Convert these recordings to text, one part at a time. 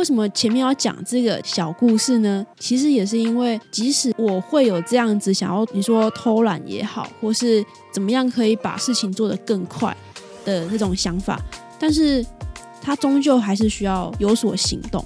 为什么前面要讲这个小故事呢？其实也是因为，即使我会有这样子想要，你说偷懒也好，或是怎么样可以把事情做得更快的那种想法，但是它终究还是需要有所行动。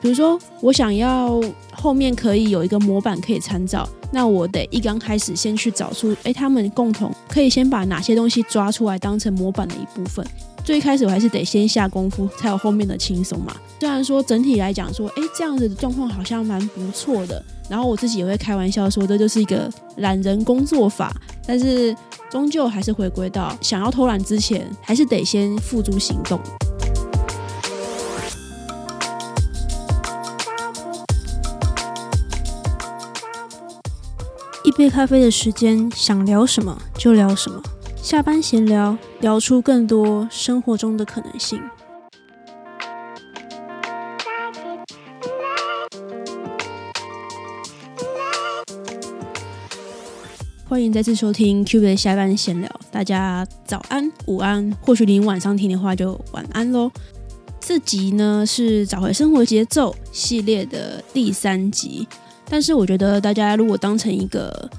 比如说，我想要后面可以有一个模板可以参照，那我得一刚开始先去找出，哎，他们共同可以先把哪些东西抓出来当成模板的一部分。最开始我还是得先下功夫，才有后面的轻松嘛。虽然说整体来讲说，哎，这样子的状况好像蛮不错的，然后我自己也会开玩笑说，这就是一个懒人工作法，但是终究还是回归到想要偷懒之前，还是得先付诸行动。一杯咖啡的时间，想聊什么就聊什么。下班闲聊，聊出更多生活中的可能性。欢迎再次收听 Q 的下班闲聊，大家早安、午安，或许您晚上听的话就晚安喽。这集呢是找回生活节奏系列的第三集。但是我觉得，大家如果当成一个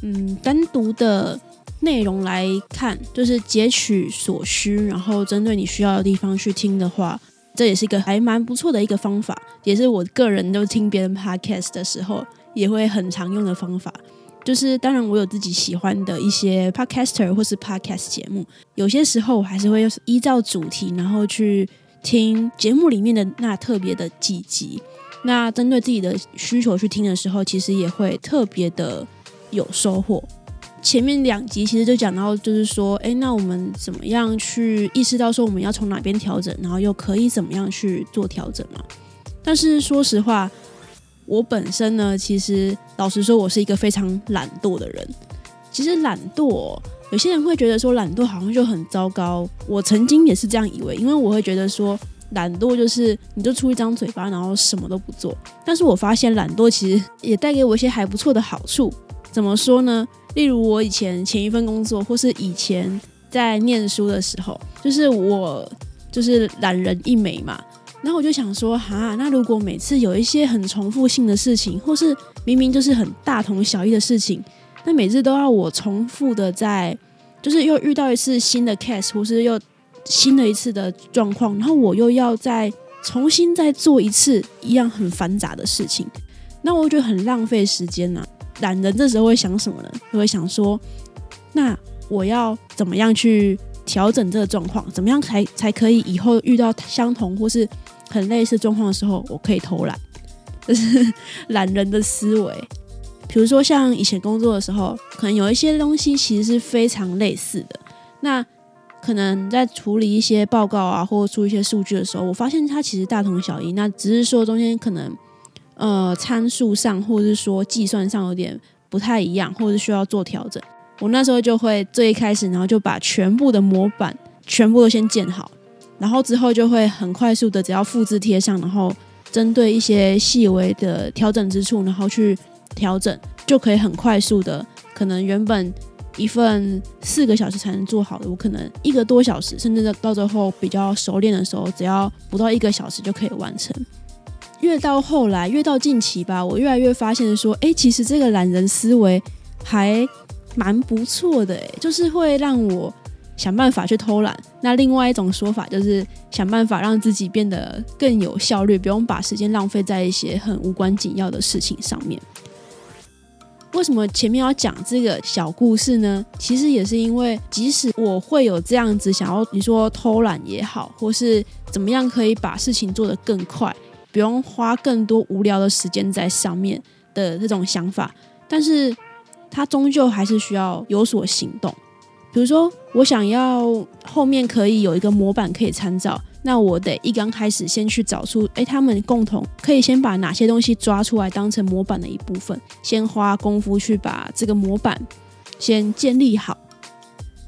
嗯单独的内容来看，就是截取所需，然后针对你需要的地方去听的话，这也是一个还蛮不错的一个方法，也是我个人都听别人 podcast 的时候也会很常用的方法。就是当然，我有自己喜欢的一些 podcaster 或是 podcast 节目，有些时候我还是会依照主题，然后去听节目里面的那特别的几集。那针对自己的需求去听的时候，其实也会特别的有收获。前面两集其实就讲到，就是说，哎，那我们怎么样去意识到说我们要从哪边调整，然后又可以怎么样去做调整嘛？但是说实话，我本身呢，其实老实说，我是一个非常懒惰的人。其实懒惰，有些人会觉得说懒惰好像就很糟糕。我曾经也是这样以为，因为我会觉得说。懒惰就是你就出一张嘴巴，然后什么都不做。但是我发现懒惰其实也带给我一些还不错的好处。怎么说呢？例如我以前前一份工作，或是以前在念书的时候，就是我就是懒人一枚嘛。然后我就想说，哈，那如果每次有一些很重复性的事情，或是明明就是很大同小异的事情，那每次都要我重复的在，就是又遇到一次新的 case，或是又。新的一次的状况，然后我又要再重新再做一次一样很繁杂的事情，那我觉得很浪费时间呐。懒人这时候会想什么呢？就会想说，那我要怎么样去调整这个状况？怎么样才才可以以后遇到相同或是很类似状况的时候，我可以偷懒？这是懒人的思维。比如说像以前工作的时候，可能有一些东西其实是非常类似的，那。可能在处理一些报告啊，或者出一些数据的时候，我发现它其实大同小异。那只是说中间可能呃参数上，或者是说计算上有点不太一样，或者需要做调整。我那时候就会最一开始，然后就把全部的模板全部都先建好，然后之后就会很快速的只要复制贴上，然后针对一些细微的调整之处，然后去调整，就可以很快速的可能原本。一份四个小时才能做好的，我可能一个多小时，甚至到最后比较熟练的时候，只要不到一个小时就可以完成。越到后来，越到近期吧，我越来越发现说，哎，其实这个懒人思维还蛮不错的，哎，就是会让我想办法去偷懒。那另外一种说法就是想办法让自己变得更有效率，不用把时间浪费在一些很无关紧要的事情上面。为什么前面要讲这个小故事呢？其实也是因为，即使我会有这样子想要，你说偷懒也好，或是怎么样可以把事情做得更快，不用花更多无聊的时间在上面的这种想法，但是它终究还是需要有所行动。比如说，我想要后面可以有一个模板可以参照。那我得一刚开始先去找出，哎，他们共同可以先把哪些东西抓出来当成模板的一部分，先花功夫去把这个模板先建立好。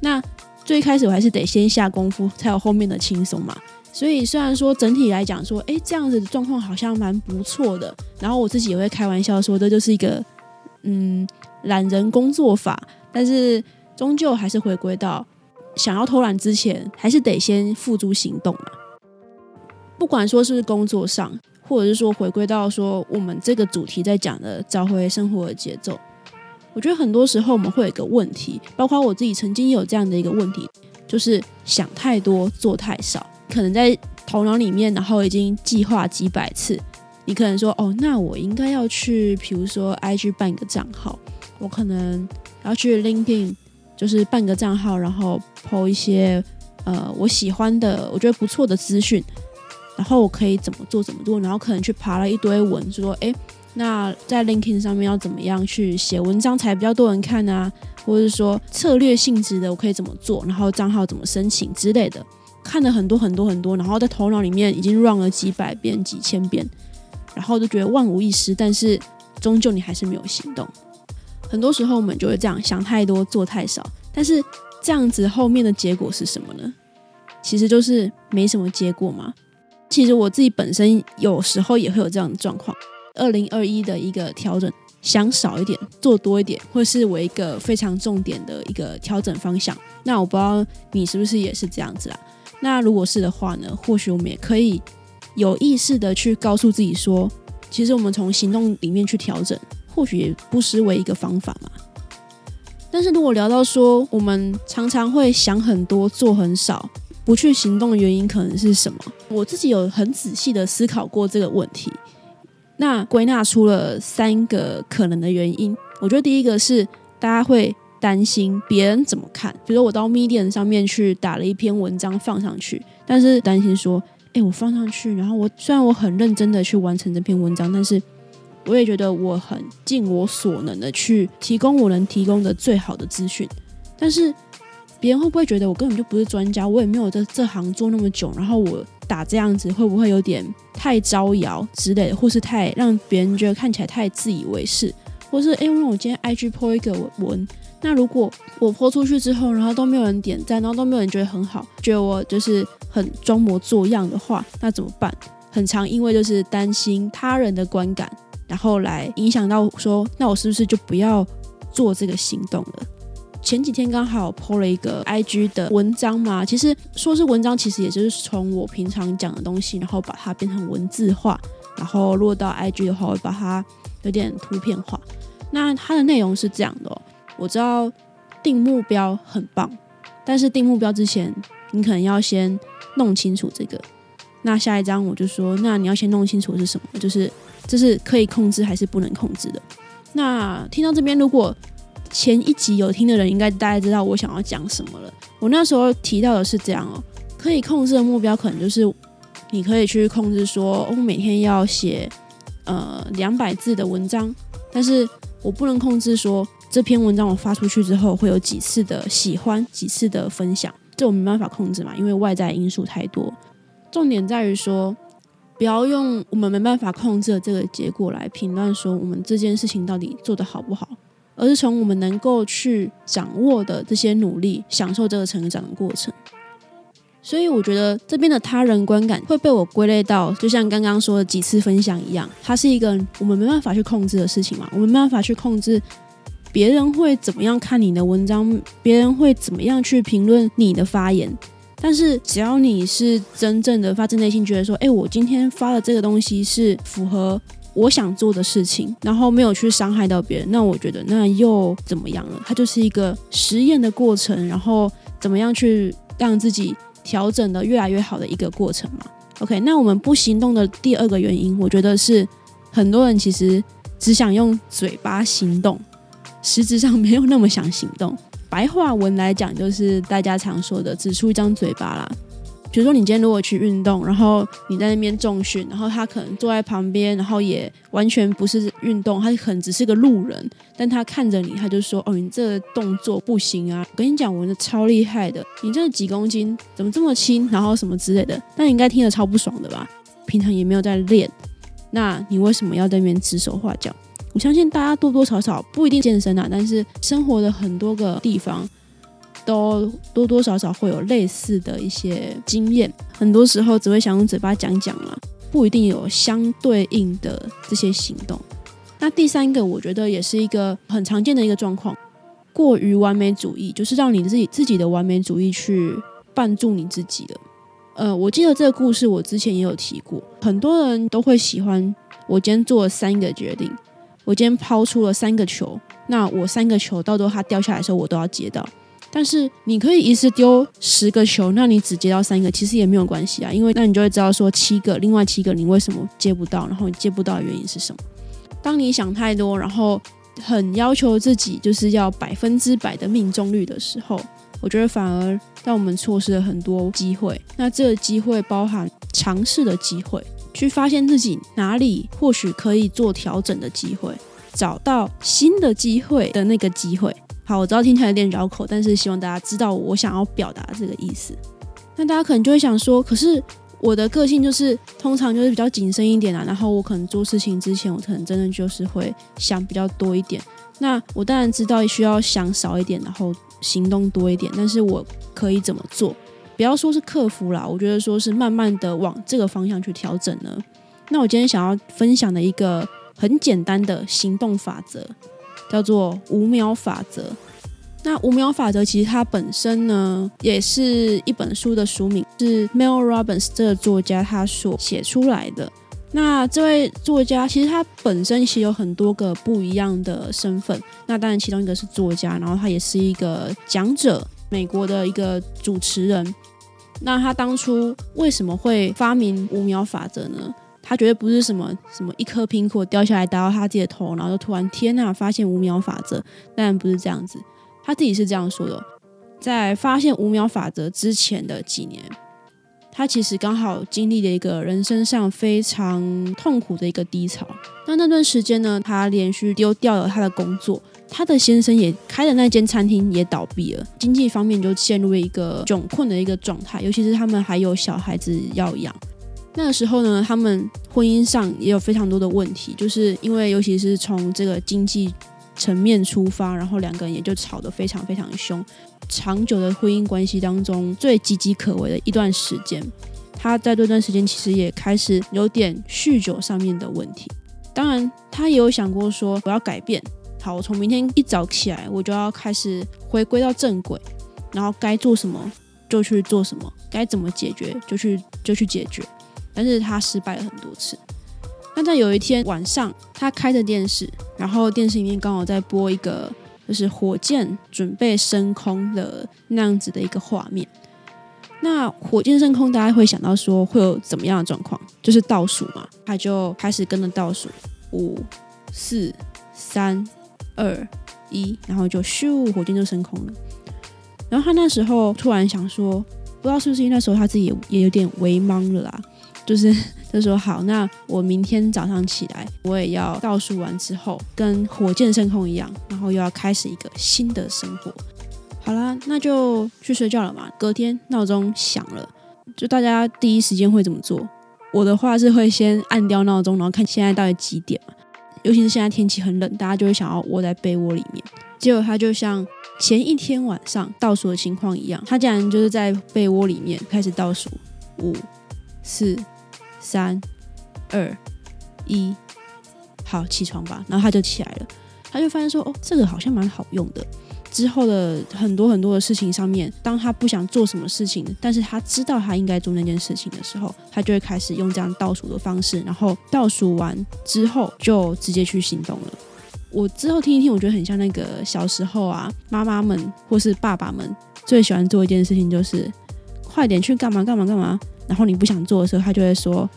那最开始我还是得先下功夫，才有后面的轻松嘛。所以虽然说整体来讲说，哎，这样子的状况好像蛮不错的，然后我自己也会开玩笑说，这就是一个嗯懒人工作法，但是终究还是回归到想要偷懒之前，还是得先付诸行动嘛。不管说是工作上，或者是说回归到说我们这个主题在讲的找回生活的节奏，我觉得很多时候我们会有一个问题，包括我自己曾经有这样的一个问题，就是想太多做太少，可能在头脑里面，然后已经计划几百次，你可能说哦，那我应该要去，比如说 IG 办一个账号，我可能要去 LinkedIn，就是办个账号，然后 po 一些呃我喜欢的，我觉得不错的资讯。然后我可以怎么做怎么做，然后可能去爬了一堆文，说哎，那在 LinkedIn 上面要怎么样去写文章才比较多人看啊？或者是说策略性质的，我可以怎么做？然后账号怎么申请之类的，看了很多很多很多，然后在头脑里面已经 run 了几百遍、几千遍，然后就觉得万无一失，但是终究你还是没有行动。很多时候我们就会这样想太多，做太少，但是这样子后面的结果是什么呢？其实就是没什么结果嘛。其实我自己本身有时候也会有这样的状况。二零二一的一个调整，想少一点，做多一点，或是我一个非常重点的一个调整方向。那我不知道你是不是也是这样子啊？那如果是的话呢，或许我们也可以有意识的去告诉自己说，其实我们从行动里面去调整，或许也不失为一个方法嘛。但是如果聊到说，我们常常会想很多，做很少。不去行动的原因可能是什么？我自己有很仔细的思考过这个问题，那归纳出了三个可能的原因。我觉得第一个是大家会担心别人怎么看，比如我到 Medium 上面去打了一篇文章放上去，但是担心说，哎，我放上去，然后我虽然我很认真的去完成这篇文章，但是我也觉得我很尽我所能的去提供我能提供的最好的资讯，但是。别人会不会觉得我根本就不是专家？我也没有在这行做那么久，然后我打这样子会不会有点太招摇之类的，或是太让别人觉得看起来太自以为是，或是哎，因为我今天 IGPO 一个文，那如果我泼出去之后，然后都没有人点赞，然后都没有人觉得很好，觉得我就是很装模作样的话，那怎么办？很常因为就是担心他人的观感，然后来影响到说，那我是不是就不要做这个行动了？前几天刚好泼了一个 IG 的文章嘛，其实说是文章，其实也就是从我平常讲的东西，然后把它变成文字化，然后落到 IG 的话，我把它有点图片化。那它的内容是这样的：我知道定目标很棒，但是定目标之前，你可能要先弄清楚这个。那下一章我就说，那你要先弄清楚是什么，就是这是可以控制还是不能控制的。那听到这边，如果前一集有听的人应该大概知道我想要讲什么了。我那时候提到的是这样哦，可以控制的目标可能就是你可以去控制说，我每天要写呃两百字的文章，但是我不能控制说这篇文章我发出去之后会有几次的喜欢，几次的分享，这我没办法控制嘛，因为外在因素太多。重点在于说，不要用我们没办法控制的这个结果来评断说我们这件事情到底做得好不好。而是从我们能够去掌握的这些努力，享受这个成长的过程。所以我觉得这边的他人观感会被我归类到，就像刚刚说的几次分享一样，它是一个我们没办法去控制的事情嘛。我们没办法去控制别人会怎么样看你的文章，别人会怎么样去评论你的发言。但是只要你是真正的发自内心觉得说，哎，我今天发的这个东西是符合。我想做的事情，然后没有去伤害到别人，那我觉得那又怎么样了？它就是一个实验的过程，然后怎么样去让自己调整的越来越好的一个过程嘛。OK，那我们不行动的第二个原因，我觉得是很多人其实只想用嘴巴行动，实质上没有那么想行动。白话文来讲，就是大家常说的“只出一张嘴巴”啦。比如说，你今天如果去运动，然后你在那边重训，然后他可能坐在旁边，然后也完全不是运动，他可能只是个路人，但他看着你，他就说：“哦，你这个动作不行啊！我跟你讲，我的超厉害的，你这几公斤怎么这么轻？然后什么之类的，那你应该听得超不爽的吧？平常也没有在练，那你为什么要在那边指手画脚？我相信大家多多少少不一定健身啊，但是生活的很多个地方。”都多多少少会有类似的一些经验，很多时候只会想用嘴巴讲讲嘛，不一定有相对应的这些行动。那第三个，我觉得也是一个很常见的一个状况，过于完美主义，就是让你自己自己的完美主义去绊住你自己的。呃，我记得这个故事我之前也有提过，很多人都会喜欢我今天做了三个决定，我今天抛出了三个球，那我三个球到时候它掉下来的时候，我都要接到。但是你可以一次丢十个球，那你只接到三个，其实也没有关系啊，因为那你就会知道说七个，另外七个你为什么接不到，然后你接不到的原因是什么。当你想太多，然后很要求自己就是要百分之百的命中率的时候，我觉得反而让我们错失了很多机会。那这个机会包含尝试的机会，去发现自己哪里或许可以做调整的机会，找到新的机会的那个机会。好，我知道听起来有点绕口，但是希望大家知道我想要表达这个意思。那大家可能就会想说，可是我的个性就是通常就是比较谨慎一点啊，然后我可能做事情之前，我可能真的就是会想比较多一点。那我当然知道需要想少一点，然后行动多一点，但是我可以怎么做？不要说是克服啦，我觉得说是慢慢的往这个方向去调整呢。那我今天想要分享的一个很简单的行动法则。叫做五秒法则。那五秒法则其实它本身呢，也是一本书的书名，是 Mel Robbins 这个作家他所写出来的。那这位作家其实他本身其实有很多个不一样的身份。那当然其中一个是作家，然后他也是一个讲者，美国的一个主持人。那他当初为什么会发明五秒法则呢？他绝对不是什么什么一颗苹果掉下来打到他自己的头，然后就突然天呐，发现五秒法则，当然不是这样子。他自己是这样说的：在发现五秒法则之前的几年，他其实刚好经历了一个人生上非常痛苦的一个低潮。那那段时间呢，他连续丢掉了他的工作，他的先生也开的那间餐厅也倒闭了，经济方面就陷入了一个窘困的一个状态，尤其是他们还有小孩子要养。那个时候呢，他们婚姻上也有非常多的问题，就是因为尤其是从这个经济层面出发，然后两个人也就吵得非常非常凶。长久的婚姻关系当中最岌岌可危的一段时间，他在这段时间其实也开始有点酗酒上面的问题。当然，他也有想过说我要改变，好，我从明天一早起来我就要开始回归到正轨，然后该做什么就去做什么，该怎么解决就去就去解决。但是他失败了很多次。那在有一天晚上，他开着电视，然后电视里面刚好在播一个就是火箭准备升空的那样子的一个画面。那火箭升空，大家会想到说会有怎么样的状况？就是倒数嘛，他就开始跟着倒数，五、四、三、二、一，然后就咻，火箭就升空了。然后他那时候突然想说，不知道是不是因为那时候他自己也也有点微懵了啦。就是他说好，那我明天早上起来，我也要倒数完之后，跟火箭升空一样，然后又要开始一个新的生活。好啦，那就去睡觉了嘛。隔天闹钟响了，就大家第一时间会怎么做？我的话是会先按掉闹钟，然后看现在到底几点嘛。尤其是现在天气很冷，大家就会想要窝在被窝里面。结果他就像前一天晚上倒数的情况一样，他竟然就是在被窝里面开始倒数五四。三、二、一，好，起床吧。然后他就起来了，他就发现说：“哦，这个好像蛮好用的。”之后的很多很多的事情上面，当他不想做什么事情，但是他知道他应该做那件事情的时候，他就会开始用这样倒数的方式，然后倒数完之后就直接去行动了。我之后听一听，我觉得很像那个小时候啊，妈妈们或是爸爸们最喜欢做一件事情，就是快点去干嘛干嘛干嘛。然后你不想做的时候，他就会说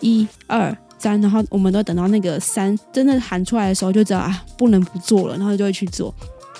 一二三，然后我们都等到那个三真的喊出来的时候，就知道啊不能不做了，然后就会去做。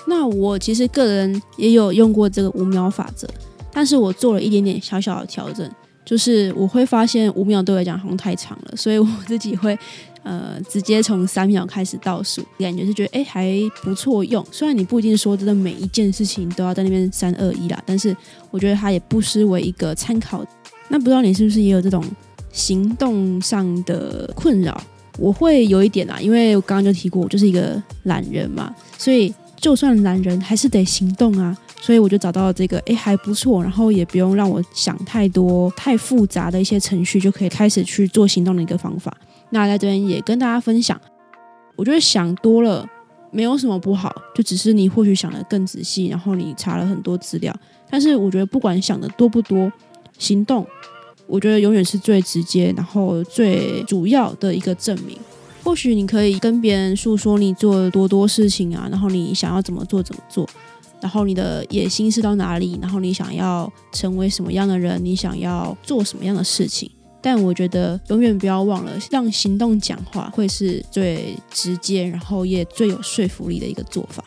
那我其实个人也有用过这个五秒法则，但是我做了一点点小小的调整，就是我会发现五秒对我来讲好像太长了，所以我自己会呃直接从三秒开始倒数，感觉是觉得哎还不错用。虽然你不一定说真的每一件事情都要在那边三二一啦，但是我觉得它也不失为一个参考。那不知道你是不是也有这种行动上的困扰？我会有一点啊，因为我刚刚就提过，我就是一个懒人嘛，所以就算懒人还是得行动啊。所以我就找到了这个，哎，还不错，然后也不用让我想太多、太复杂的一些程序，就可以开始去做行动的一个方法。那在这边也跟大家分享，我觉得想多了没有什么不好，就只是你或许想的更仔细，然后你查了很多资料。但是我觉得不管想的多不多，行动我觉得永远是最直接，然后最主要的一个证明。或许你可以跟别人诉说你做了多多事情啊，然后你想要怎么做怎么做，然后你的野心是到哪里，然后你想要成为什么样的人，你想要做什么样的事情。但我觉得永远不要忘了，让行动讲话会是最直接，然后也最有说服力的一个做法。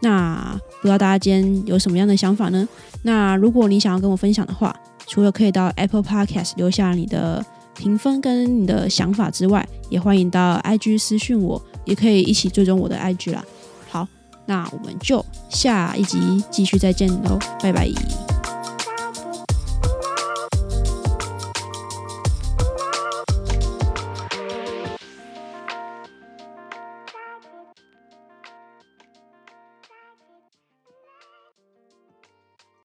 那不知道大家今天有什么样的想法呢？那如果你想要跟我分享的话，除了可以到 Apple Podcast 留下你的评分跟你的想法之外，也欢迎到 IG 私讯我，也可以一起追踪我的 IG 啦。好，那我们就下一集继续再见喽，拜拜。